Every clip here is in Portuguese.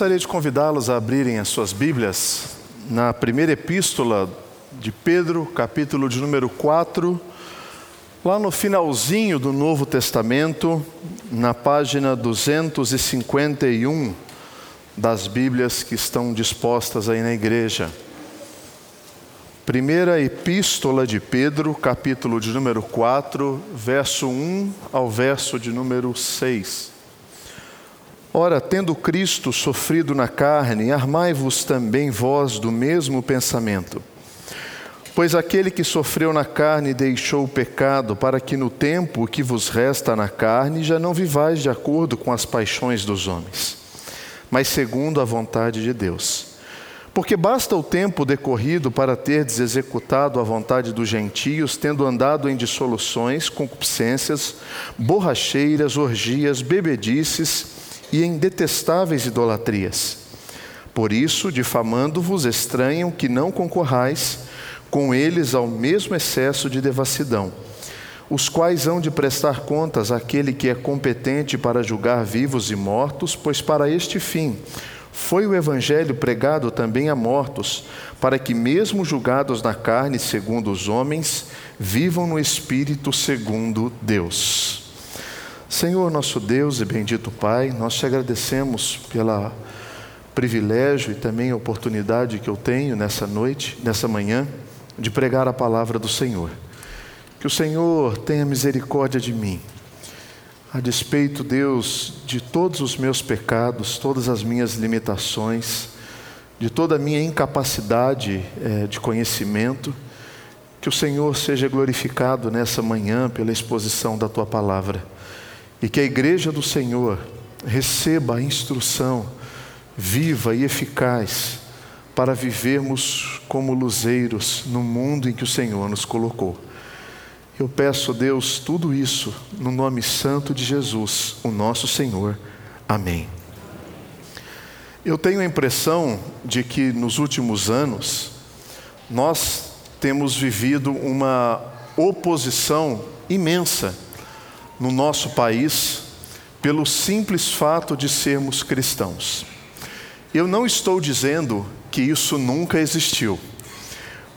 gostaria de convidá-los a abrirem as suas Bíblias na primeira epístola de Pedro, capítulo de número 4, lá no finalzinho do Novo Testamento, na página 251 das Bíblias que estão dispostas aí na igreja. Primeira epístola de Pedro, capítulo de número 4, verso 1 ao verso de número 6. Ora, tendo Cristo sofrido na carne, armai-vos também vós do mesmo pensamento. Pois aquele que sofreu na carne deixou o pecado, para que no tempo que vos resta na carne já não vivais de acordo com as paixões dos homens, mas segundo a vontade de Deus. Porque basta o tempo decorrido para terdes executado a vontade dos gentios, tendo andado em dissoluções, concupiscências, borracheiras, orgias, bebedices, e em detestáveis idolatrias. Por isso, difamando-vos, estranham que não concorrais com eles ao mesmo excesso de devassidão, os quais hão de prestar contas àquele que é competente para julgar vivos e mortos, pois para este fim foi o Evangelho pregado também a mortos, para que, mesmo julgados na carne segundo os homens, vivam no espírito segundo Deus. Senhor nosso Deus e bendito Pai, nós te agradecemos pela privilégio e também oportunidade que eu tenho nessa noite, nessa manhã, de pregar a palavra do Senhor. Que o Senhor tenha misericórdia de mim, a despeito, Deus, de todos os meus pecados, todas as minhas limitações, de toda a minha incapacidade é, de conhecimento, que o Senhor seja glorificado nessa manhã pela exposição da tua palavra e que a igreja do Senhor receba a instrução viva e eficaz para vivermos como luzeiros no mundo em que o Senhor nos colocou. Eu peço, Deus, tudo isso no nome santo de Jesus, o nosso Senhor. Amém. Eu tenho a impressão de que nos últimos anos nós temos vivido uma oposição imensa no nosso país pelo simples fato de sermos cristãos. Eu não estou dizendo que isso nunca existiu.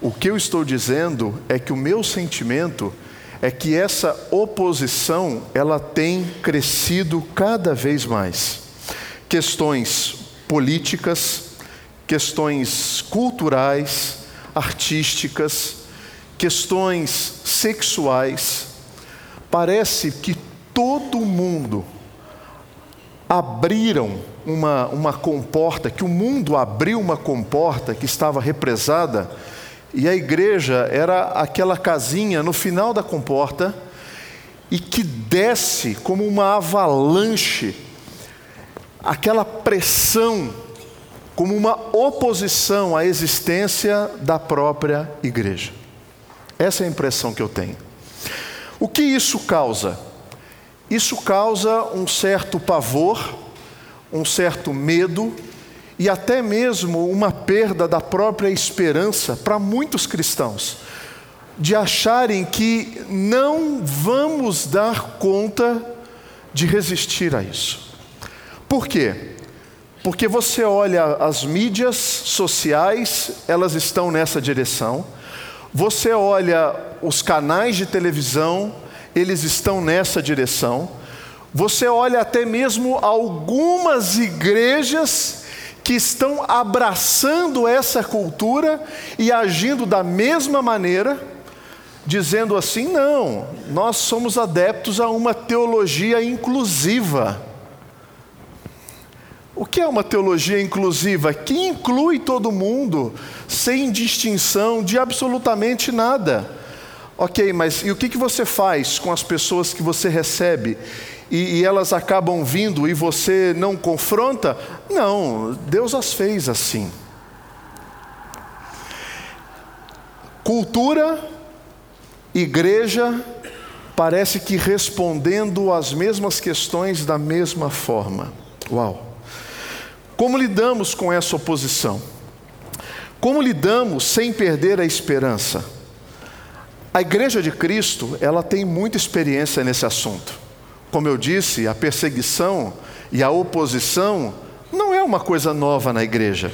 O que eu estou dizendo é que o meu sentimento é que essa oposição ela tem crescido cada vez mais. Questões políticas, questões culturais, artísticas, questões sexuais, parece que todo mundo abriram uma, uma comporta, que o mundo abriu uma comporta que estava represada, e a igreja era aquela casinha no final da comporta, e que desce como uma avalanche, aquela pressão, como uma oposição à existência da própria igreja. Essa é a impressão que eu tenho. O que isso causa? Isso causa um certo pavor, um certo medo e até mesmo uma perda da própria esperança para muitos cristãos, de acharem que não vamos dar conta de resistir a isso. Por quê? Porque você olha as mídias sociais, elas estão nessa direção. Você olha os canais de televisão, eles estão nessa direção. Você olha até mesmo algumas igrejas que estão abraçando essa cultura e agindo da mesma maneira, dizendo assim: não, nós somos adeptos a uma teologia inclusiva. O que é uma teologia inclusiva? Que inclui todo mundo, sem distinção de absolutamente nada. Ok, mas e o que, que você faz com as pessoas que você recebe e, e elas acabam vindo e você não confronta? Não, Deus as fez assim. Cultura, igreja, parece que respondendo às mesmas questões da mesma forma. Uau! Como lidamos com essa oposição? Como lidamos sem perder a esperança? A igreja de Cristo, ela tem muita experiência nesse assunto. Como eu disse, a perseguição e a oposição não é uma coisa nova na igreja.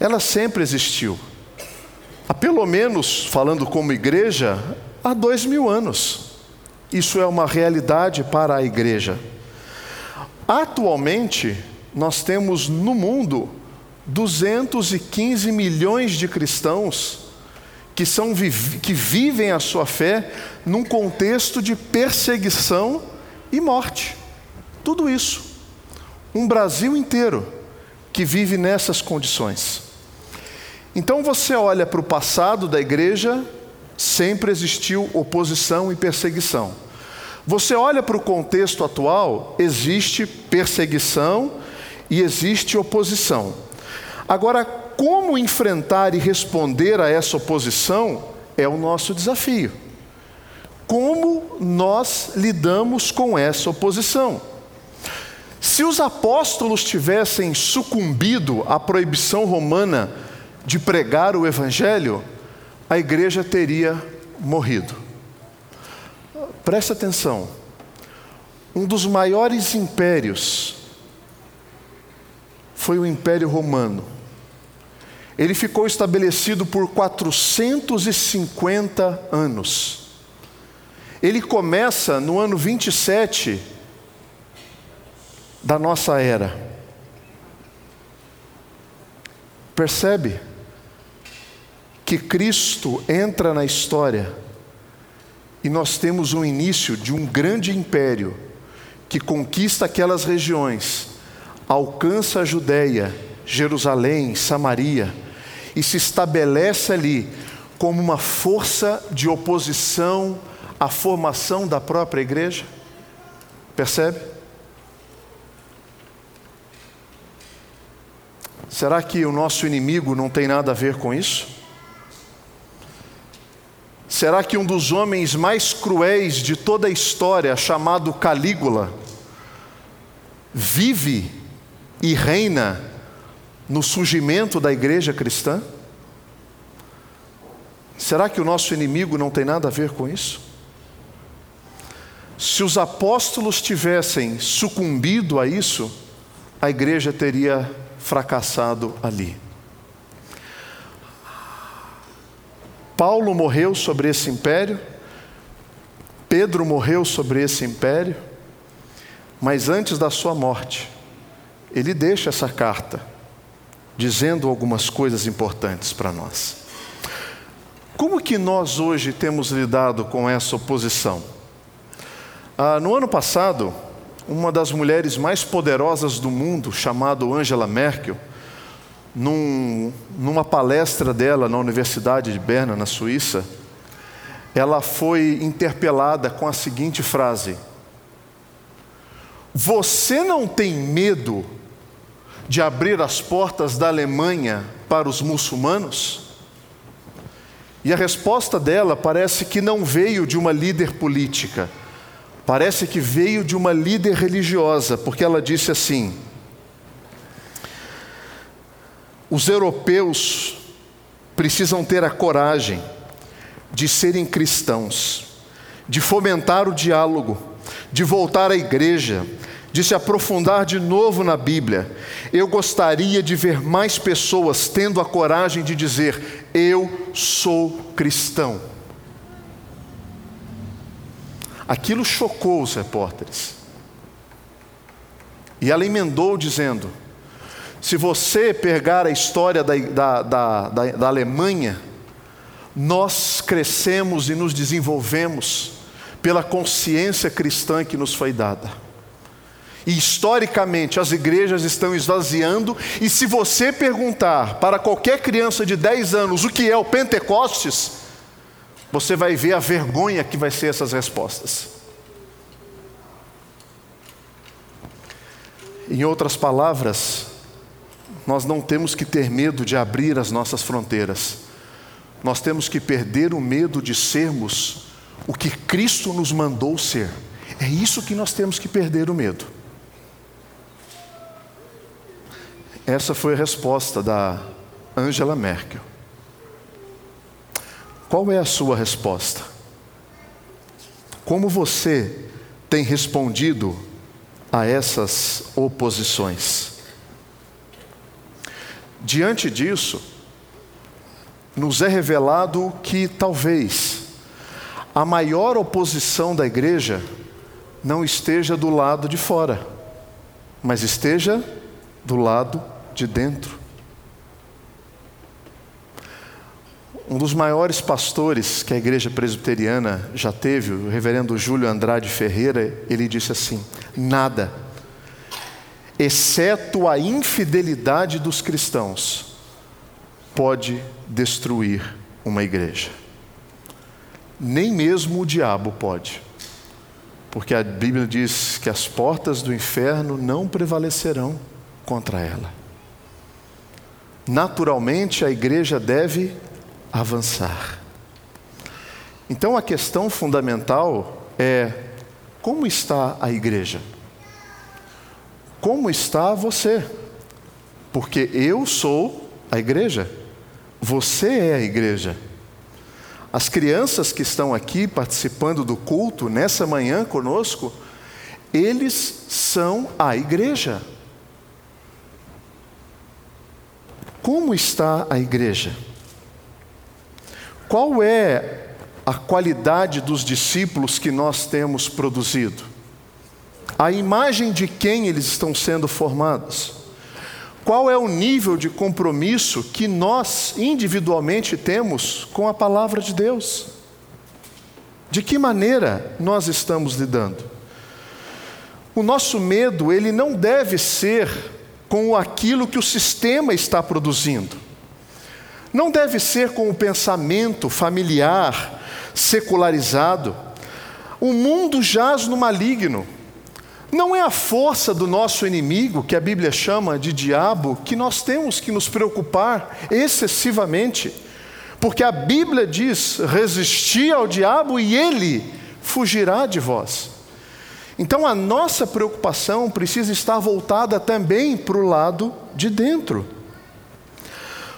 Ela sempre existiu. Há pelo menos, falando como igreja, há dois mil anos. Isso é uma realidade para a igreja. Atualmente, nós temos no mundo 215 milhões de cristãos que, são, que vivem a sua fé num contexto de perseguição e morte. Tudo isso. Um Brasil inteiro que vive nessas condições. Então você olha para o passado da igreja, sempre existiu oposição e perseguição. Você olha para o contexto atual, existe perseguição e existe oposição. Agora, como enfrentar e responder a essa oposição é o nosso desafio. Como nós lidamos com essa oposição? Se os apóstolos tivessem sucumbido à proibição romana de pregar o evangelho, a igreja teria morrido. Preste atenção. Um dos maiores impérios foi o Império Romano. Ele ficou estabelecido por 450 anos. Ele começa no ano 27 da nossa era. Percebe que Cristo entra na história e nós temos um início de um grande império que conquista aquelas regiões alcança a Judéia, Jerusalém, Samaria e se estabelece ali como uma força de oposição à formação da própria igreja. Percebe? Será que o nosso inimigo não tem nada a ver com isso? Será que um dos homens mais cruéis de toda a história, chamado Calígula, vive e reina no surgimento da igreja cristã? Será que o nosso inimigo não tem nada a ver com isso? Se os apóstolos tivessem sucumbido a isso, a igreja teria fracassado ali. Paulo morreu sobre esse império, Pedro morreu sobre esse império, mas antes da sua morte, ele deixa essa carta dizendo algumas coisas importantes para nós. Como que nós hoje temos lidado com essa oposição? Ah, no ano passado, uma das mulheres mais poderosas do mundo, chamada Angela Merkel, num, numa palestra dela na Universidade de Berna, na Suíça, ela foi interpelada com a seguinte frase: Você não tem medo de abrir as portas da Alemanha para os muçulmanos? E a resposta dela parece que não veio de uma líder política, parece que veio de uma líder religiosa, porque ela disse assim: os europeus precisam ter a coragem de serem cristãos, de fomentar o diálogo, de voltar à igreja, de se aprofundar de novo na Bíblia, eu gostaria de ver mais pessoas tendo a coragem de dizer: Eu sou cristão. Aquilo chocou os repórteres. E ela emendou dizendo: Se você pegar a história da, da, da, da, da Alemanha, nós crescemos e nos desenvolvemos pela consciência cristã que nos foi dada. E historicamente as igrejas estão esvaziando, e se você perguntar para qualquer criança de 10 anos o que é o Pentecostes, você vai ver a vergonha que vai ser essas respostas. Em outras palavras, nós não temos que ter medo de abrir as nossas fronteiras, nós temos que perder o medo de sermos o que Cristo nos mandou ser. É isso que nós temos que perder o medo. Essa foi a resposta da Angela Merkel. Qual é a sua resposta? Como você tem respondido a essas oposições? diante disso, nos é revelado que talvez a maior oposição da igreja não esteja do lado de fora, mas esteja do lado de dentro. Um dos maiores pastores que a igreja presbiteriana já teve, o reverendo Júlio Andrade Ferreira, ele disse assim: nada, exceto a infidelidade dos cristãos, pode destruir uma igreja. Nem mesmo o diabo pode, porque a Bíblia diz que as portas do inferno não prevalecerão contra ela. Naturalmente, a igreja deve avançar. Então a questão fundamental é: como está a igreja? Como está você? Porque eu sou a igreja, você é a igreja. As crianças que estão aqui participando do culto nessa manhã conosco, eles são a igreja. Como está a igreja? Qual é a qualidade dos discípulos que nós temos produzido? A imagem de quem eles estão sendo formados? Qual é o nível de compromisso que nós individualmente temos com a palavra de Deus? De que maneira nós estamos lidando? O nosso medo, ele não deve ser com aquilo que o sistema está produzindo. Não deve ser com o pensamento familiar, secularizado. O mundo jaz no maligno. Não é a força do nosso inimigo, que a Bíblia chama de diabo, que nós temos que nos preocupar excessivamente, porque a Bíblia diz: resistir ao diabo e ele fugirá de vós. Então a nossa preocupação precisa estar voltada também para o lado de dentro.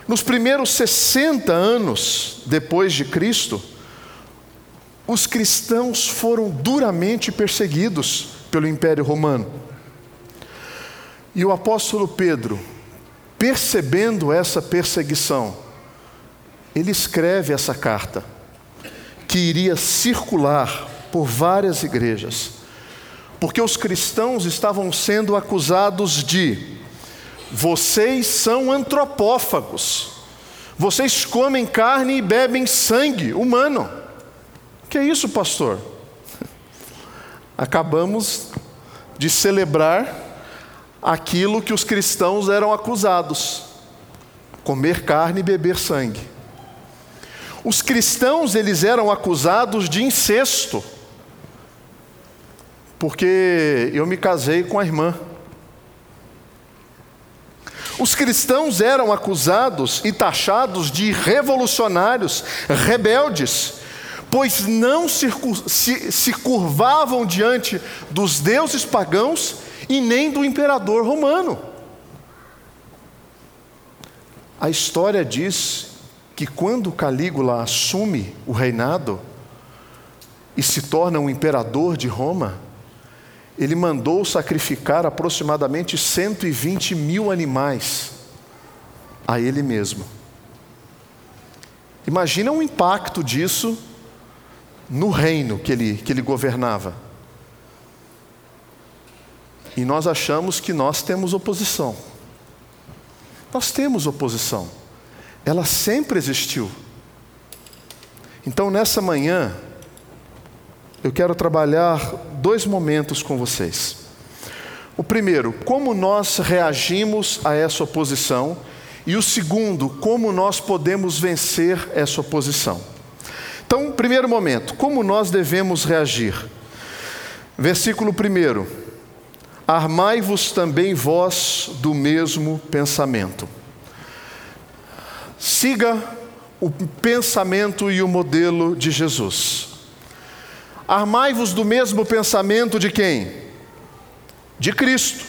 Nos primeiros 60 anos depois de Cristo, os cristãos foram duramente perseguidos pelo Império Romano. E o apóstolo Pedro, percebendo essa perseguição, ele escreve essa carta, que iria circular por várias igrejas, porque os cristãos estavam sendo acusados de vocês são antropófagos. Vocês comem carne e bebem sangue humano. Que é isso, pastor? Acabamos de celebrar aquilo que os cristãos eram acusados: comer carne e beber sangue. Os cristãos eles eram acusados de incesto, porque eu me casei com a irmã. Os cristãos eram acusados e taxados de revolucionários, rebeldes, pois não se, se, se curvavam diante dos deuses pagãos e nem do imperador romano. A história diz que quando Calígula assume o reinado e se torna um imperador de Roma, ele mandou sacrificar aproximadamente 120 mil animais a ele mesmo. Imagina o impacto disso no reino que ele, que ele governava. E nós achamos que nós temos oposição. Nós temos oposição. Ela sempre existiu. Então, nessa manhã, eu quero trabalhar dois momentos com vocês. O primeiro, como nós reagimos a essa oposição, e o segundo, como nós podemos vencer essa oposição. Então, primeiro momento, como nós devemos reagir? Versículo 1: Armai-vos também vós do mesmo pensamento. Siga o pensamento e o modelo de Jesus. Armai-vos do mesmo pensamento de quem? De Cristo.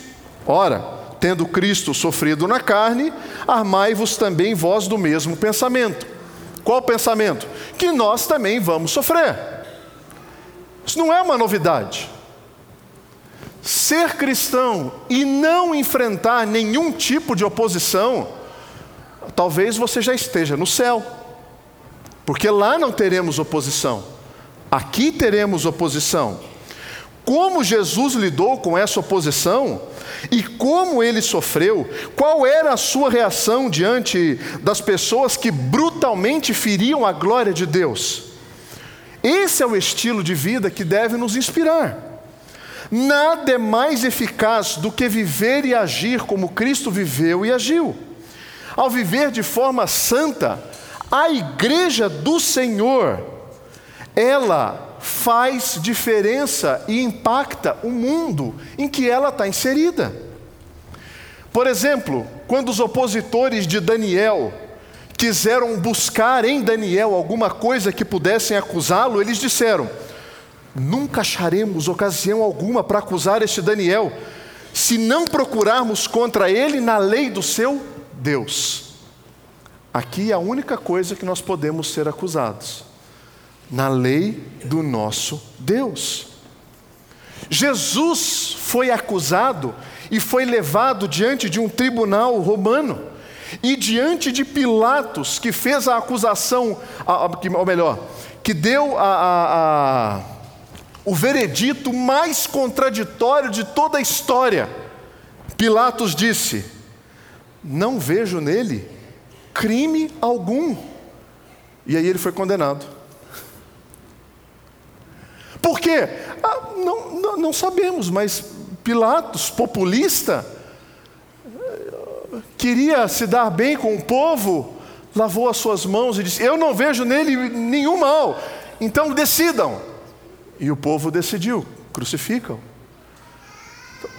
Ora, tendo Cristo sofrido na carne, armai-vos também vós do mesmo pensamento. Qual pensamento? Que nós também vamos sofrer. Isso não é uma novidade. Ser cristão e não enfrentar nenhum tipo de oposição talvez você já esteja no céu, porque lá não teremos oposição, aqui teremos oposição. Como Jesus lidou com essa oposição e como ele sofreu, qual era a sua reação diante das pessoas que brutalmente feriam a glória de Deus? Esse é o estilo de vida que deve nos inspirar. Nada é mais eficaz do que viver e agir como Cristo viveu e agiu. Ao viver de forma santa, a igreja do Senhor, ela faz diferença e impacta o mundo em que ela está inserida. Por exemplo, quando os opositores de Daniel quiseram buscar em Daniel alguma coisa que pudessem acusá-lo, eles disseram: Nunca acharemos ocasião alguma para acusar este Daniel, se não procurarmos contra ele na lei do seu Deus. Aqui é a única coisa que nós podemos ser acusados, na lei do nosso Deus. Jesus foi acusado e foi levado diante de um tribunal romano e diante de Pilatos, que fez a acusação, ou melhor, que deu a, a, a, o veredito mais contraditório de toda a história, Pilatos disse: Não vejo nele crime algum. E aí ele foi condenado. Por quê? Ah, não, não, não sabemos, mas Pilatos, populista, queria se dar bem com o povo, lavou as suas mãos e disse: Eu não vejo nele nenhum mal, então decidam. E o povo decidiu: crucificam.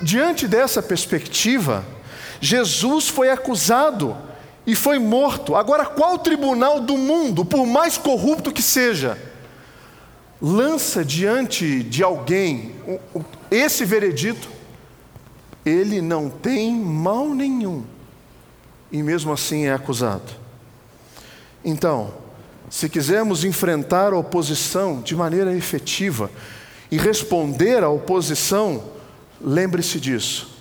Diante dessa perspectiva, Jesus foi acusado e foi morto. Agora, qual tribunal do mundo, por mais corrupto que seja, lança diante de alguém esse veredito? Ele não tem mal nenhum e mesmo assim é acusado. Então, se quisermos enfrentar a oposição de maneira efetiva e responder à oposição, lembre-se disso.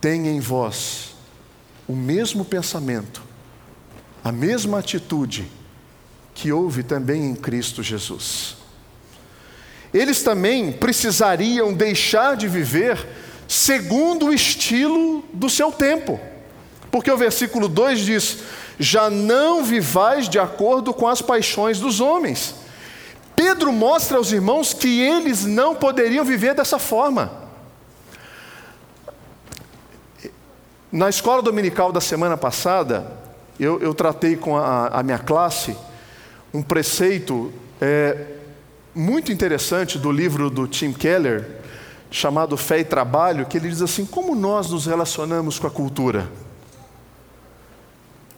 Tenha em vós o mesmo pensamento, a mesma atitude que houve também em Cristo Jesus. Eles também precisariam deixar de viver segundo o estilo do seu tempo. Porque o versículo 2 diz: Já não vivais de acordo com as paixões dos homens. Pedro mostra aos irmãos que eles não poderiam viver dessa forma. Na escola dominical da semana passada, eu, eu tratei com a, a, minha classe um preceito é, muito interessante do livro do Tim Keller, chamado Fé e Trabalho, que ele diz assim: como nós nos relacionamos com a cultura?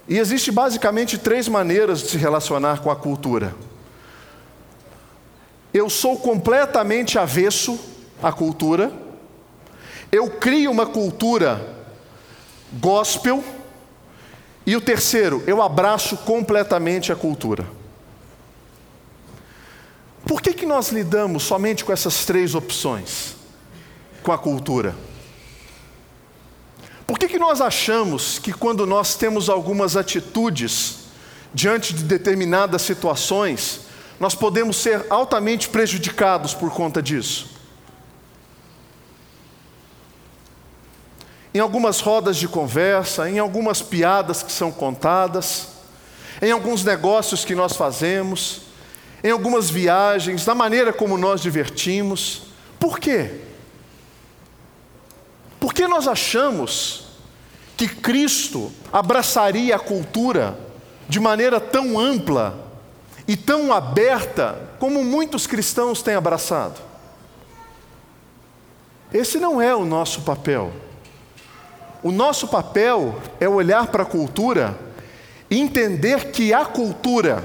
E existe basicamente três maneiras de se relacionar com a cultura. Eu sou completamente avesso à cultura. Eu crio uma cultura gospel. E o terceiro, eu abraço completamente a cultura. Por que, que nós lidamos somente com essas três opções com a cultura? Por que, que nós achamos que quando nós temos algumas atitudes diante de determinadas situações, nós podemos ser altamente prejudicados por conta disso? Em algumas rodas de conversa, em algumas piadas que são contadas, em alguns negócios que nós fazemos, em algumas viagens, na maneira como nós divertimos. Por quê? Por que nós achamos que Cristo abraçaria a cultura de maneira tão ampla e tão aberta como muitos cristãos têm abraçado? Esse não é o nosso papel. O nosso papel é olhar para a cultura e entender que a cultura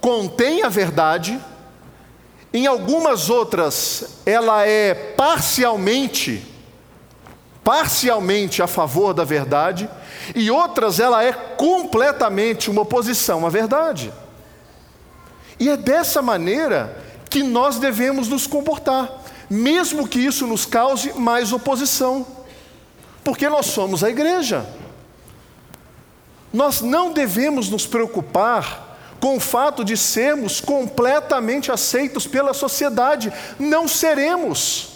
contém a verdade em algumas outras, ela é parcialmente, parcialmente a favor da verdade, e outras ela é completamente uma oposição à verdade. E é dessa maneira que nós devemos nos comportar, mesmo que isso nos cause mais oposição, porque nós somos a igreja. Nós não devemos nos preocupar com o fato de sermos completamente aceitos pela sociedade. Não seremos.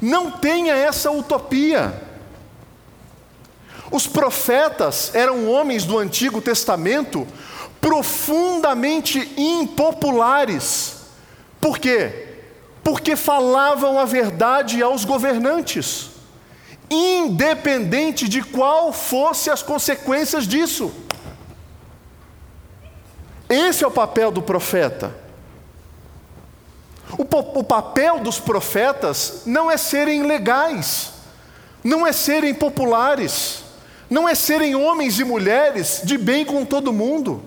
Não tenha essa utopia. Os profetas eram homens do Antigo Testamento profundamente impopulares. Por quê? Porque falavam a verdade aos governantes, independente de qual fossem as consequências disso. Esse é o papel do profeta. O, o, papel dos profetas não é serem legais, não é serem populares, não é serem homens e mulheres de bem com todo mundo.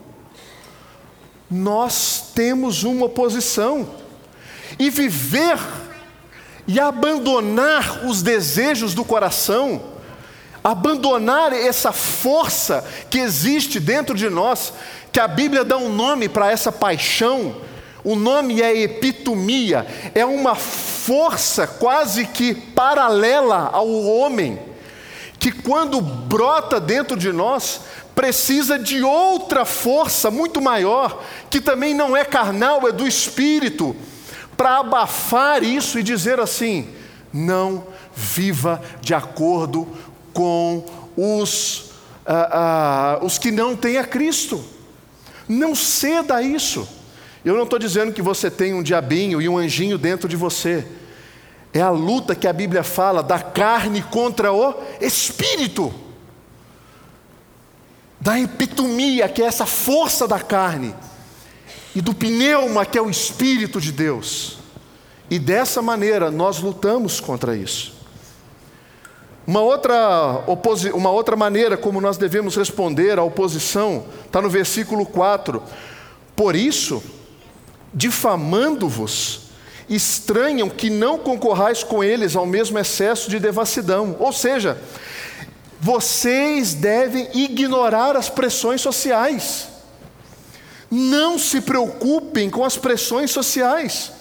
Nós temos uma posição, e viver e abandonar os desejos do coração, abandonar essa força que existe dentro de nós, que a Bíblia dá um nome para essa paixão, o nome é epitomia, é uma força quase que paralela ao homem, que quando brota dentro de nós, precisa de outra força muito maior, que também não é carnal, é do espírito, para abafar isso e dizer assim: não viva de acordo com os, ah, ah, os que não têm a Cristo. Não ceda a isso. Eu não estou dizendo que você tem um diabinho e um anjinho dentro de você. É a luta que a Bíblia fala da carne contra o espírito. Da epitomia, que é essa força da carne, e do pneuma, que é o espírito de Deus. E dessa maneira nós lutamos contra isso. Uma outra, uma outra maneira como nós devemos responder à oposição está no versículo 4. Por isso, difamando-vos, estranham que não concorrais com eles ao mesmo excesso de devassidão. Ou seja, vocês devem ignorar as pressões sociais. Não se preocupem com as pressões sociais.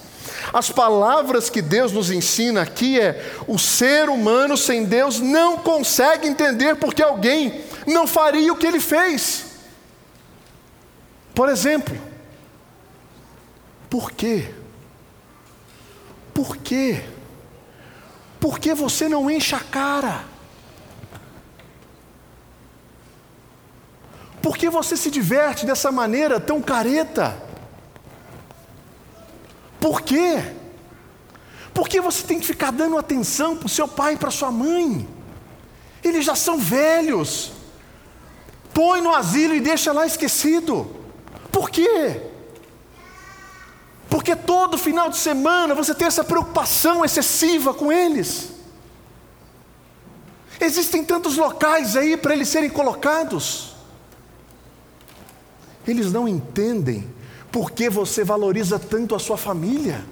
As palavras que Deus nos ensina aqui é: o ser humano sem Deus não consegue entender porque alguém não faria o que ele fez. Por exemplo, por quê? Por quê? Por que você não enche a cara? Por que você se diverte dessa maneira tão careta? Por quê? Por que você tem que ficar dando atenção para o seu pai e para sua mãe? Eles já são velhos. Põe no asilo e deixa lá esquecido. Por quê? Porque todo final de semana você tem essa preocupação excessiva com eles. Existem tantos locais aí para eles serem colocados. Eles não entendem por que você valoriza tanto a sua família.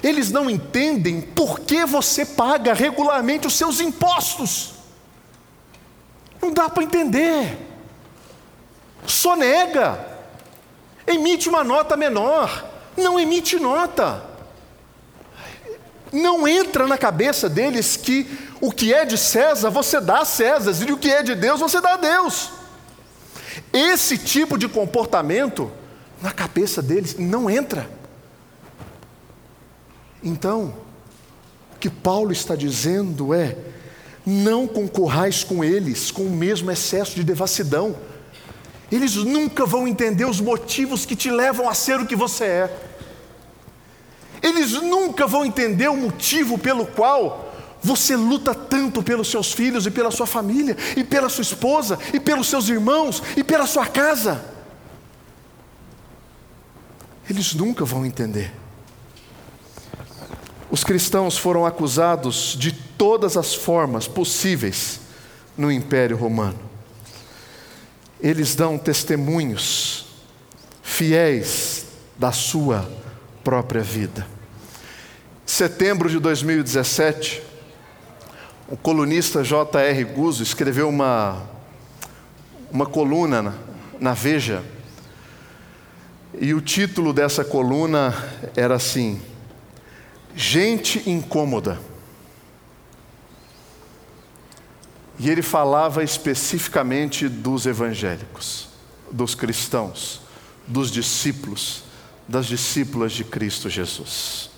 Eles não entendem por que você paga regularmente os seus impostos. Não dá para entender. Só nega. Emite uma nota menor. Não emite nota. Não entra na cabeça deles que o que é de César você dá a César e o que é de Deus você dá a Deus. Esse tipo de comportamento na cabeça deles não entra. Então, o que Paulo está dizendo é: não concorrais com eles com o mesmo excesso de devassidão. Eles nunca vão entender os motivos que te levam a ser o que você é. Eles nunca vão entender o motivo pelo qual você luta tanto pelos seus filhos e pela sua família, e pela sua esposa, e pelos seus irmãos, e pela sua casa eles nunca vão entender. Os cristãos foram acusados de todas as formas possíveis no Império Romano. Eles dão testemunhos fiéis da sua própria vida. Setembro de 2017, o colunista J.R. Guzzo escreveu uma, uma coluna na, na Veja e o título dessa coluna era assim: Gente incômoda. E ele falava especificamente dos evangélicos, dos cristãos, dos discípulos, das discípulas de Cristo Jesus.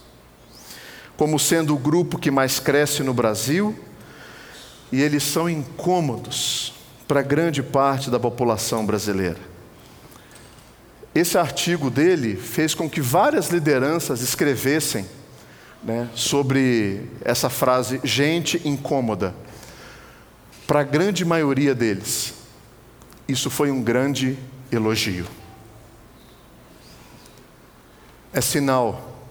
Como sendo o grupo que mais cresce no Brasil, e eles são incômodos para grande parte da população brasileira. Esse artigo dele fez com que várias lideranças escrevessem né, sobre essa frase, gente incômoda. Para a grande maioria deles, isso foi um grande elogio. É sinal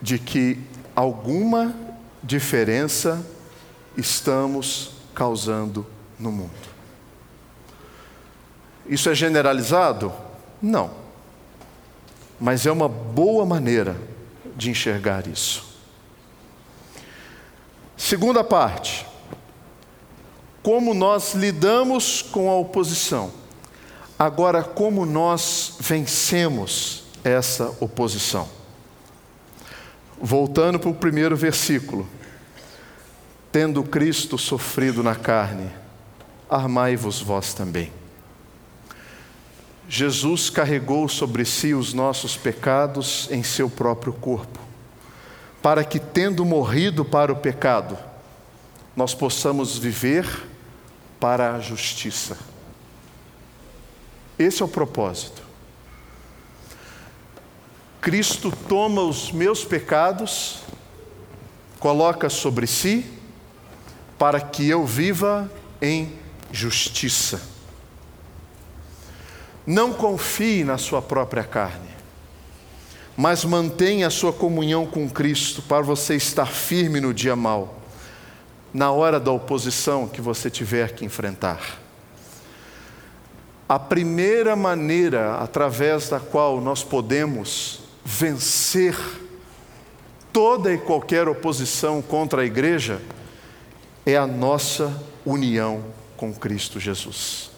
de que alguma diferença estamos causando no mundo. Isso é generalizado? Não. Mas é uma boa maneira de enxergar isso. Segunda parte. Como nós lidamos com a oposição. Agora, como nós vencemos essa oposição? Voltando para o primeiro versículo. Tendo Cristo sofrido na carne, armai-vos vós também. Jesus carregou sobre si os nossos pecados em seu próprio corpo, para que, tendo morrido para o pecado, nós possamos viver para a justiça. Esse é o propósito. Cristo toma os meus pecados, coloca sobre si, para que eu viva em justiça. Não confie na sua própria carne, mas mantenha a sua comunhão com Cristo para você estar firme no dia mau, na hora da oposição que você tiver que enfrentar. A primeira maneira através da qual nós podemos vencer toda e qualquer oposição contra a igreja é a nossa união com Cristo Jesus.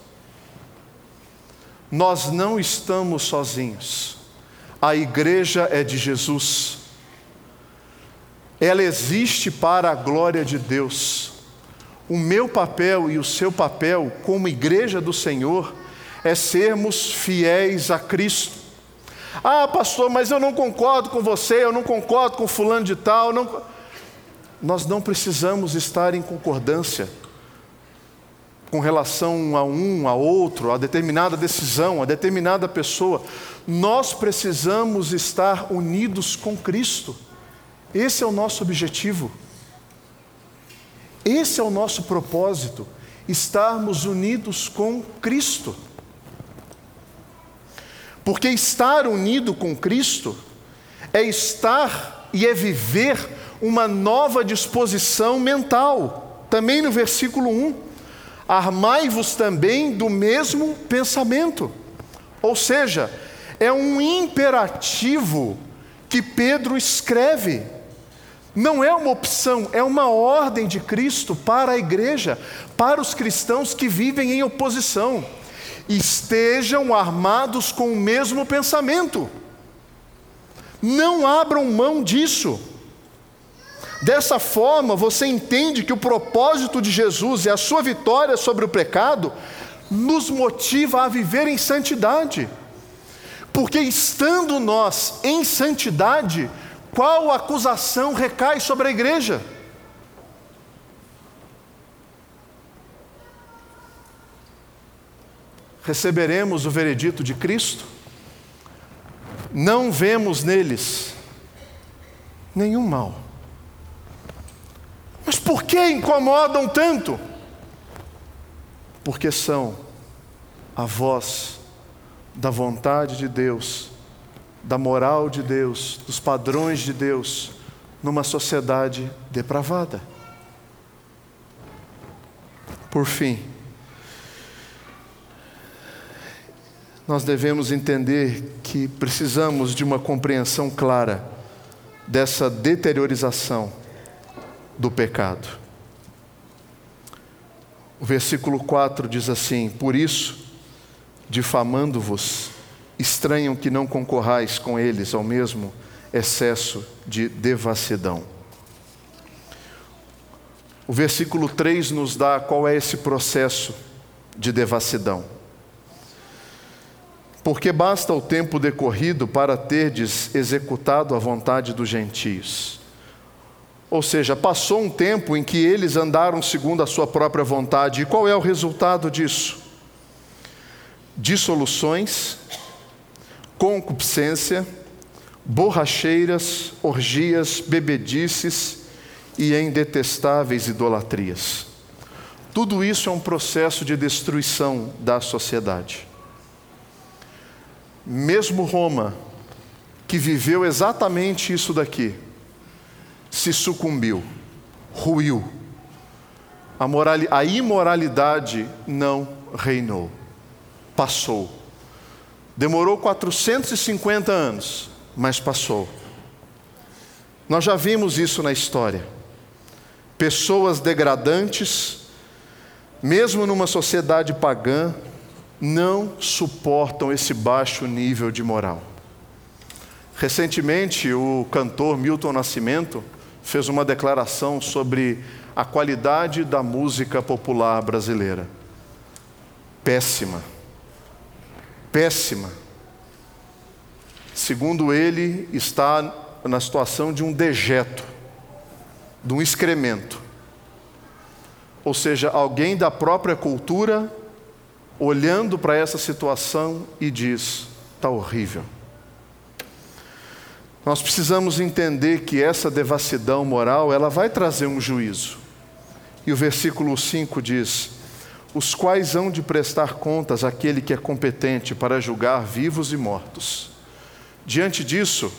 Nós não estamos sozinhos. A igreja é de Jesus. Ela existe para a glória de Deus. O meu papel e o seu papel como igreja do Senhor é sermos fiéis a Cristo. Ah, pastor, mas eu não concordo com você, eu não concordo com fulano de tal. Não... Nós não precisamos estar em concordância com relação a um, a outro, a determinada decisão, a determinada pessoa. Nós precisamos estar unidos com Cristo. Esse é o nosso objetivo. Esse é o nosso propósito, estarmos unidos com Cristo. Porque estar unido com Cristo é estar e é viver uma nova disposição mental. Também no versículo 1 armai-vos também do mesmo pensamento. Ou seja, é um imperativo que Pedro escreve. Não é uma opção, é uma ordem de Cristo para a igreja, para os cristãos que vivem em oposição. Estejam armados com o mesmo pensamento. Não abram mão disso. Dessa forma, você entende que o propósito de Jesus e a sua vitória sobre o pecado nos motiva a viver em santidade. Porque estando nós em santidade, qual acusação recai sobre a igreja? Receberemos o veredito de Cristo? Não vemos neles nenhum mal. Mas por que incomodam tanto? Porque são a voz da vontade de Deus, da moral de Deus, dos padrões de Deus, numa sociedade depravada. Por fim, nós devemos entender que precisamos de uma compreensão clara dessa deteriorização do pecado. O versículo 4 diz assim: Por isso, difamando-vos, estranham que não concorrais com eles ao mesmo excesso de devassidão. O versículo 3 nos dá qual é esse processo de devassidão. Porque basta o tempo decorrido para terdes executado a vontade dos gentios. Ou seja, passou um tempo em que eles andaram segundo a sua própria vontade. E qual é o resultado disso? Dissoluções, concupiscência, borracheiras, orgias, bebedices e em detestáveis idolatrias. Tudo isso é um processo de destruição da sociedade. Mesmo Roma, que viveu exatamente isso daqui, se sucumbiu, ruiu. A, moral, a imoralidade não reinou, passou. Demorou 450 anos, mas passou. Nós já vimos isso na história. Pessoas degradantes, mesmo numa sociedade pagã, não suportam esse baixo nível de moral. Recentemente, o cantor Milton Nascimento fez uma declaração sobre a qualidade da música popular brasileira. Péssima. Péssima. Segundo ele, está na situação de um dejeto, de um excremento. Ou seja, alguém da própria cultura olhando para essa situação e diz: está horrível. Nós precisamos entender que essa devassidão moral, ela vai trazer um juízo. E o versículo 5 diz: Os quais hão de prestar contas àquele que é competente para julgar vivos e mortos. Diante disso,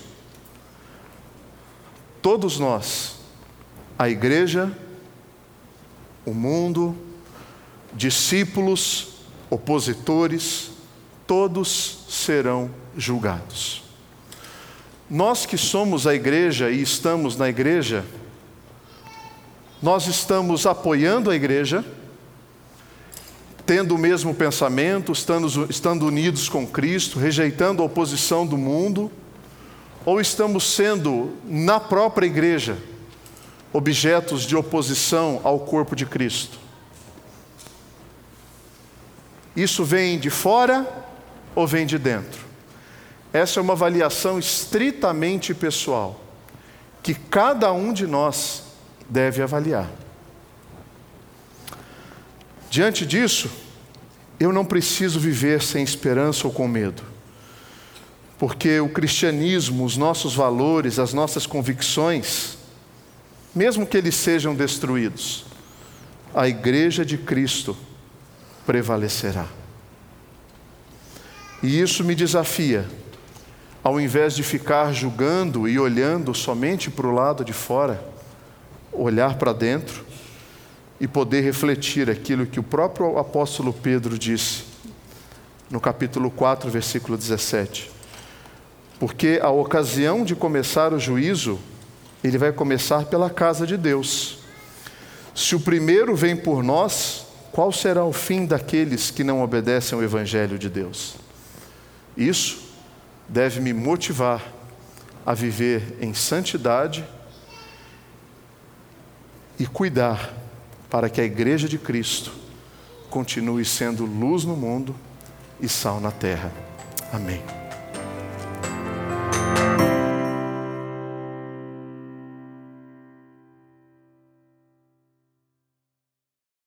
todos nós, a igreja, o mundo, discípulos, opositores, todos serão julgados. Nós que somos a igreja e estamos na igreja, nós estamos apoiando a igreja, tendo o mesmo pensamento, estando, estando unidos com Cristo, rejeitando a oposição do mundo, ou estamos sendo, na própria igreja, objetos de oposição ao corpo de Cristo? Isso vem de fora ou vem de dentro? Essa é uma avaliação estritamente pessoal, que cada um de nós deve avaliar. Diante disso, eu não preciso viver sem esperança ou com medo, porque o cristianismo, os nossos valores, as nossas convicções, mesmo que eles sejam destruídos, a igreja de Cristo prevalecerá. E isso me desafia, ao invés de ficar julgando e olhando somente para o lado de fora, olhar para dentro e poder refletir aquilo que o próprio apóstolo Pedro disse no capítulo 4, versículo 17. Porque a ocasião de começar o juízo, ele vai começar pela casa de Deus. Se o primeiro vem por nós, qual será o fim daqueles que não obedecem ao Evangelho de Deus? Isso deve me motivar a viver em santidade e cuidar para que a Igreja de Cristo continue sendo luz no mundo e sal na terra. Amém.